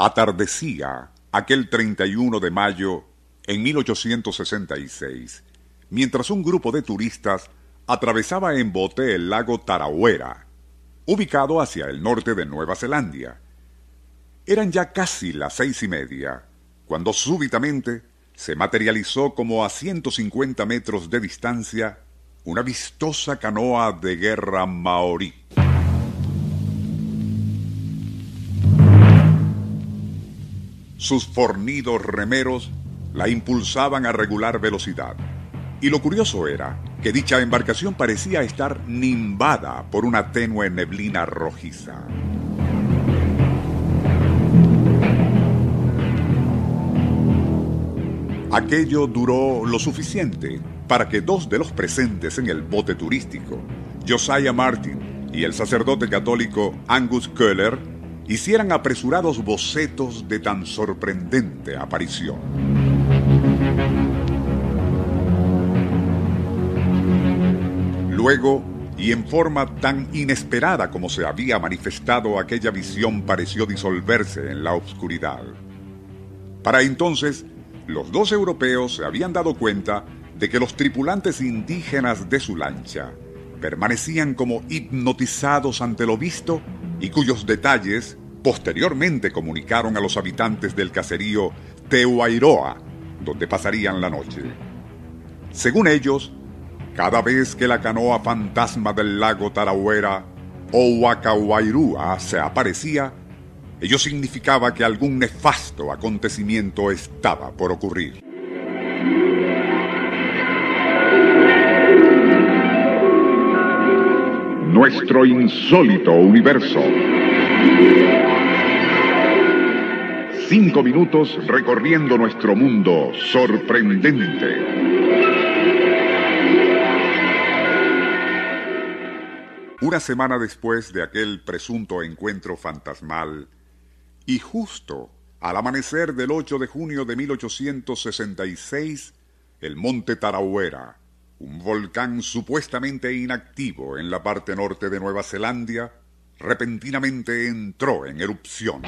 Atardecía aquel 31 de mayo en 1866, mientras un grupo de turistas atravesaba en bote el lago Tarawera, ubicado hacia el norte de Nueva Zelanda. Eran ya casi las seis y media, cuando súbitamente se materializó como a 150 metros de distancia una vistosa canoa de guerra maorí. Sus fornidos remeros la impulsaban a regular velocidad. Y lo curioso era que dicha embarcación parecía estar nimbada por una tenue neblina rojiza. Aquello duró lo suficiente para que dos de los presentes en el bote turístico, Josiah Martin y el sacerdote católico Angus Köhler, hicieran apresurados bocetos de tan sorprendente aparición. Luego, y en forma tan inesperada como se había manifestado, aquella visión pareció disolverse en la oscuridad. Para entonces, los dos europeos se habían dado cuenta de que los tripulantes indígenas de su lancha permanecían como hipnotizados ante lo visto y cuyos detalles posteriormente comunicaron a los habitantes del caserío Tehuairoa, donde pasarían la noche. Según ellos, cada vez que la canoa fantasma del lago Tarahuera o Huacahuairúa se aparecía, ello significaba que algún nefasto acontecimiento estaba por ocurrir. Nuestro insólito universo. Cinco minutos recorriendo nuestro mundo sorprendente. Una semana después de aquel presunto encuentro fantasmal, y justo al amanecer del 8 de junio de 1866, el monte Tarauera, un volcán supuestamente inactivo en la parte norte de Nueva Zelanda, repentinamente entró en erupción.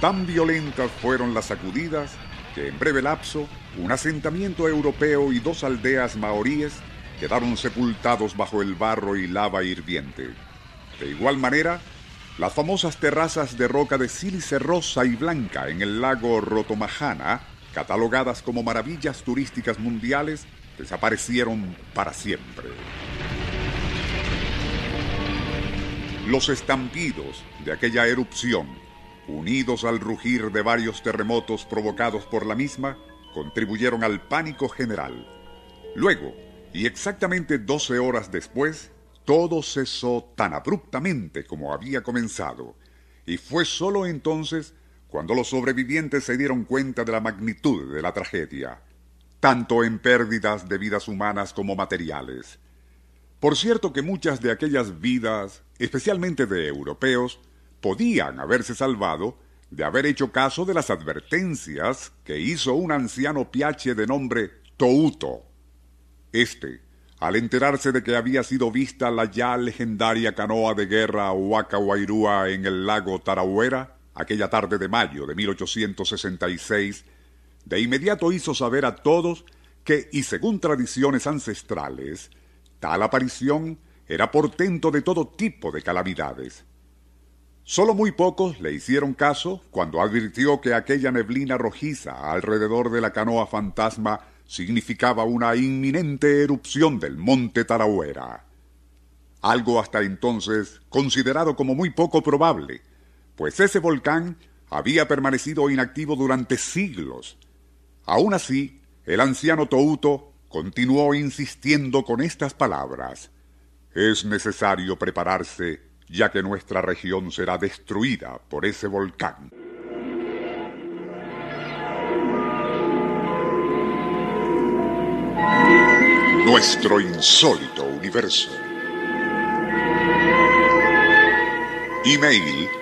Tan violentas fueron las sacudidas que en breve lapso un asentamiento europeo y dos aldeas maoríes quedaron sepultados bajo el barro y lava hirviente. De igual manera, las famosas terrazas de roca de sílice rosa y blanca en el lago Rotomajana, catalogadas como maravillas turísticas mundiales, desaparecieron para siempre. Los estampidos de aquella erupción, unidos al rugir de varios terremotos provocados por la misma, contribuyeron al pánico general. Luego, y exactamente 12 horas después, todo cesó tan abruptamente como había comenzado, y fue sólo entonces cuando los sobrevivientes se dieron cuenta de la magnitud de la tragedia tanto en pérdidas de vidas humanas como materiales. Por cierto que muchas de aquellas vidas, especialmente de europeos, podían haberse salvado de haber hecho caso de las advertencias que hizo un anciano piache de nombre Touto. Este, al enterarse de que había sido vista la ya legendaria canoa de guerra Huacahuairúa en el lago Tarahuera, aquella tarde de mayo de 1866, de inmediato hizo saber a todos que, y según tradiciones ancestrales, tal aparición era portento de todo tipo de calamidades. Solo muy pocos le hicieron caso cuando advirtió que aquella neblina rojiza alrededor de la canoa fantasma significaba una inminente erupción del monte Tarahuera. Algo hasta entonces considerado como muy poco probable, pues ese volcán había permanecido inactivo durante siglos Aún así, el anciano Touto continuó insistiendo con estas palabras. Es necesario prepararse ya que nuestra región será destruida por ese volcán. Nuestro insólito universo. Email